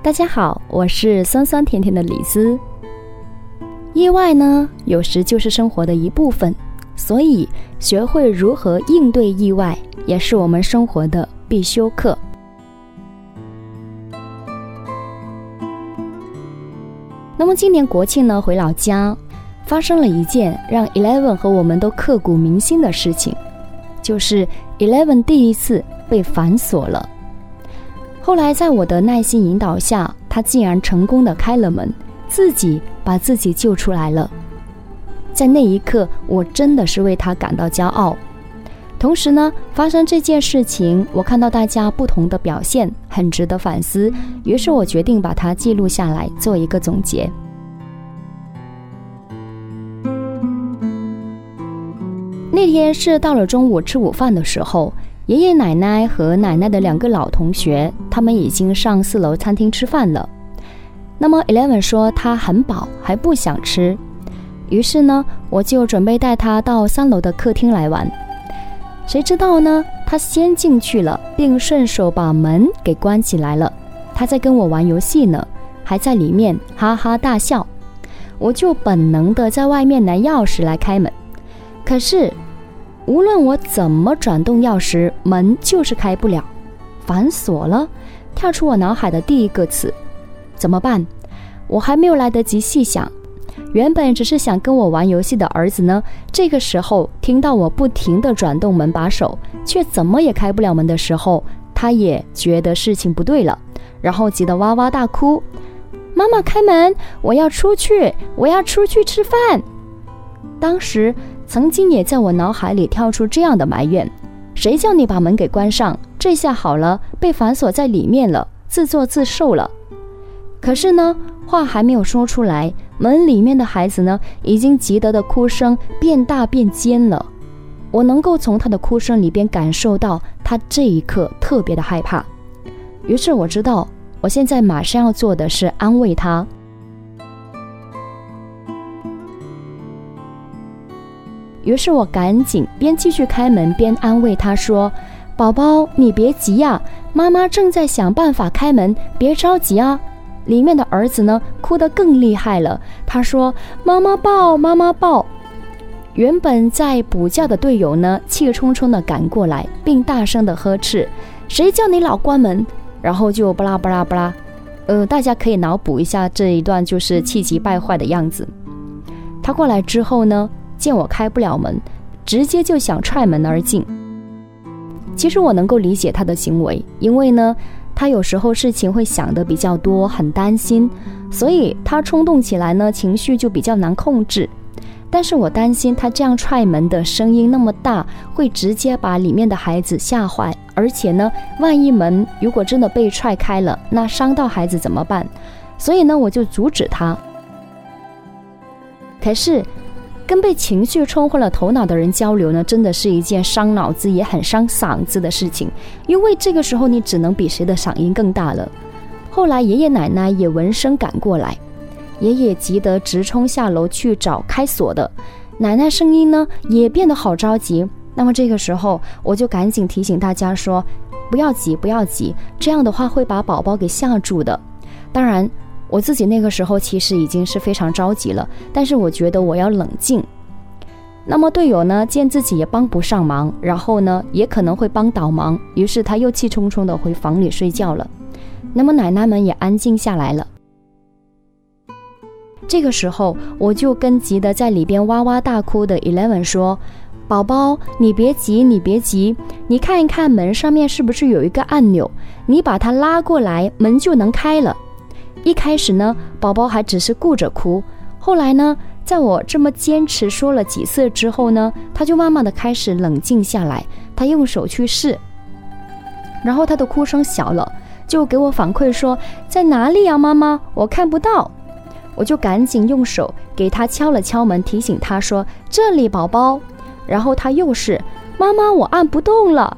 大家好，我是酸酸甜甜的李斯。意外呢，有时就是生活的一部分，所以学会如何应对意外，也是我们生活的必修课。那么今年国庆呢，回老家，发生了一件让 Eleven 和我们都刻骨铭心的事情，就是 Eleven 第一次被反锁了。后来，在我的耐心引导下，他竟然成功的开了门，自己把自己救出来了。在那一刻，我真的是为他感到骄傲。同时呢，发生这件事情，我看到大家不同的表现，很值得反思。于是我决定把它记录下来，做一个总结。那天是到了中午吃午饭的时候。爷爷奶奶和奶奶的两个老同学，他们已经上四楼餐厅吃饭了。那么，Eleven 说他很饱，还不想吃。于是呢，我就准备带他到三楼的客厅来玩。谁知道呢，他先进去了，并顺手把门给关起来了。他在跟我玩游戏呢，还在里面哈哈大笑。我就本能的在外面拿钥匙来开门，可是。无论我怎么转动钥匙，门就是开不了，反锁了。跳出我脑海的第一个词，怎么办？我还没有来得及细想，原本只是想跟我玩游戏的儿子呢，这个时候听到我不停地转动门把手，却怎么也开不了门的时候，他也觉得事情不对了，然后急得哇哇大哭：“妈妈开门，我要出去，我要出去吃饭。”当时。曾经也在我脑海里跳出这样的埋怨：谁叫你把门给关上？这下好了，被反锁在里面了，自作自受了。可是呢，话还没有说出来，门里面的孩子呢，已经急得的哭声变大变尖了。我能够从他的哭声里边感受到他这一刻特别的害怕。于是我知道，我现在马上要做的是安慰他。于是我赶紧边继续开门边安慰他说：“宝宝，你别急呀，妈妈正在想办法开门，别着急啊。”里面的儿子呢，哭得更厉害了。他说：“妈妈抱，妈妈抱。”原本在补觉的队友呢，气冲冲地赶过来，并大声地呵斥：“谁叫你老关门？”然后就巴拉巴拉巴拉。呃，大家可以脑补一下这一段就是气急败坏的样子。他过来之后呢？见我开不了门，直接就想踹门而进。其实我能够理解他的行为，因为呢，他有时候事情会想的比较多，很担心，所以他冲动起来呢，情绪就比较难控制。但是我担心他这样踹门的声音那么大，会直接把里面的孩子吓坏，而且呢，万一门如果真的被踹开了，那伤到孩子怎么办？所以呢，我就阻止他。可是。跟被情绪冲昏了头脑的人交流呢，真的是一件伤脑子也很伤嗓子的事情，因为这个时候你只能比谁的嗓音更大了。后来爷爷奶奶也闻声赶过来，爷爷急得直冲下楼去找开锁的，奶奶声音呢也变得好着急。那么这个时候我就赶紧提醒大家说，不要急，不要急，这样的话会把宝宝给吓住的。当然。我自己那个时候其实已经是非常着急了，但是我觉得我要冷静。那么队友呢，见自己也帮不上忙，然后呢也可能会帮倒忙，于是他又气冲冲的回房里睡觉了。那么奶奶们也安静下来了。这个时候，我就跟急得在里边哇哇大哭的 Eleven 说：“宝宝，你别急，你别急，你看一看门上面是不是有一个按钮？你把它拉过来，门就能开了。”一开始呢，宝宝还只是顾着哭，后来呢，在我这么坚持说了几次之后呢，他就慢慢的开始冷静下来。他用手去试，然后他的哭声小了，就给我反馈说在哪里呀，妈妈，我看不到。我就赶紧用手给他敲了敲门，提醒他说这里，宝宝。然后他又是妈妈，我按不动了。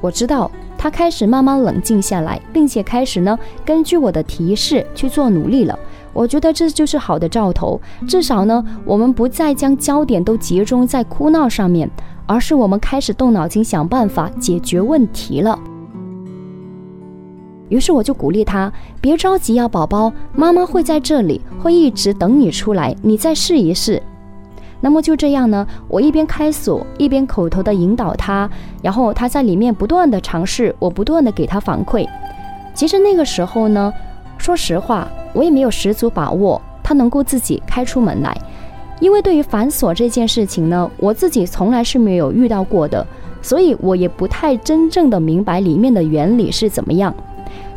我知道。他开始慢慢冷静下来，并且开始呢，根据我的提示去做努力了。我觉得这就是好的兆头，至少呢，我们不再将焦点都集中在哭闹上面，而是我们开始动脑筋想办法解决问题了。于是我就鼓励他，别着急呀，宝宝，妈妈会在这里，会一直等你出来，你再试一试。那么就这样呢，我一边开锁，一边口头的引导他，然后他在里面不断的尝试，我不断的给他反馈。其实那个时候呢，说实话，我也没有十足把握他能够自己开出门来，因为对于反锁这件事情呢，我自己从来是没有遇到过的，所以我也不太真正的明白里面的原理是怎么样。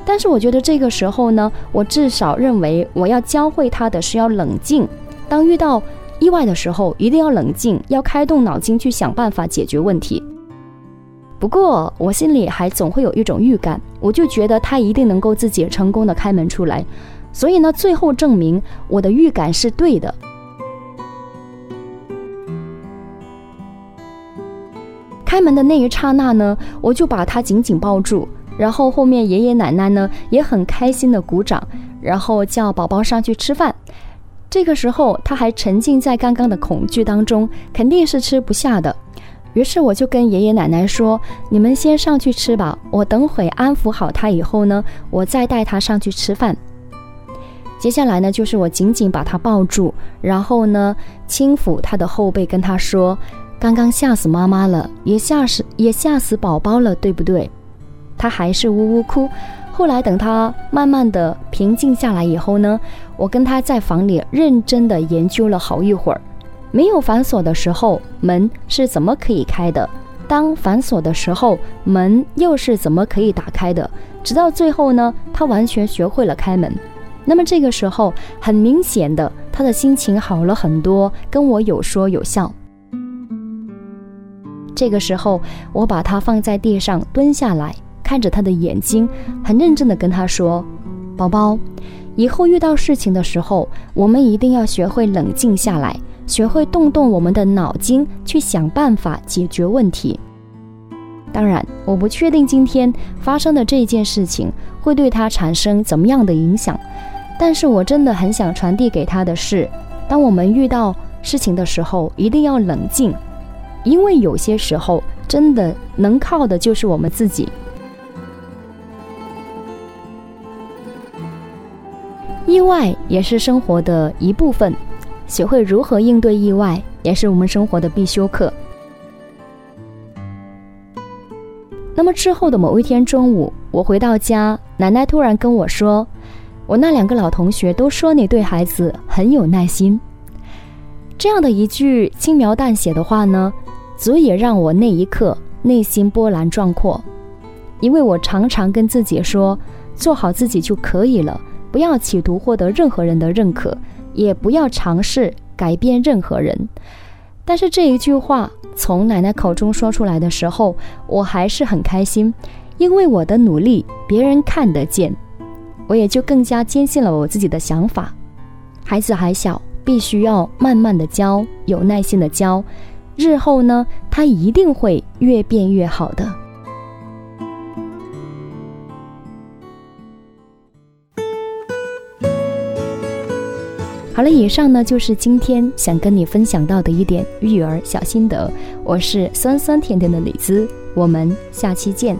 但是我觉得这个时候呢，我至少认为我要教会他的是要冷静，当遇到。意外的时候一定要冷静，要开动脑筋去想办法解决问题。不过我心里还总会有一种预感，我就觉得他一定能够自己成功的开门出来。所以呢，最后证明我的预感是对的。开门的那一刹那呢，我就把他紧紧抱住，然后后面爷爷奶奶呢也很开心的鼓掌，然后叫宝宝上去吃饭。这个时候，他还沉浸在刚刚的恐惧当中，肯定是吃不下的。于是我就跟爷爷奶奶说：“你们先上去吃吧，我等会安抚好他以后呢，我再带他上去吃饭。”接下来呢，就是我紧紧把他抱住，然后呢，轻抚他的后背，跟他说：“刚刚吓死妈妈了，也吓死也吓死宝宝了，对不对？”他还是呜呜哭。后来等他慢慢的平静下来以后呢，我跟他在房里认真的研究了好一会儿。没有反锁的时候，门是怎么可以开的？当反锁的时候，门又是怎么可以打开的？直到最后呢，他完全学会了开门。那么这个时候，很明显的，他的心情好了很多，跟我有说有笑。这个时候，我把他放在地上，蹲下来。看着他的眼睛，很认真的跟他说：“宝宝，以后遇到事情的时候，我们一定要学会冷静下来，学会动动我们的脑筋去想办法解决问题。当然，我不确定今天发生的这件事情会对他产生怎么样的影响，但是我真的很想传递给他的是，当我们遇到事情的时候，一定要冷静，因为有些时候真的能靠的就是我们自己。”外也是生活的一部分，学会如何应对意外，也是我们生活的必修课。那么之后的某一天中午，我回到家，奶奶突然跟我说：“我那两个老同学都说你对孩子很有耐心。”这样的一句轻描淡写的话呢，足以让我那一刻内心波澜壮阔，因为我常常跟自己说，做好自己就可以了。不要企图获得任何人的认可，也不要尝试改变任何人。但是这一句话从奶奶口中说出来的时候，我还是很开心，因为我的努力别人看得见，我也就更加坚信了我自己的想法。孩子还小，必须要慢慢的教，有耐心的教，日后呢，他一定会越变越好的。好了，以上呢就是今天想跟你分享到的一点育儿小心得。我是酸酸甜甜的李子，我们下期见。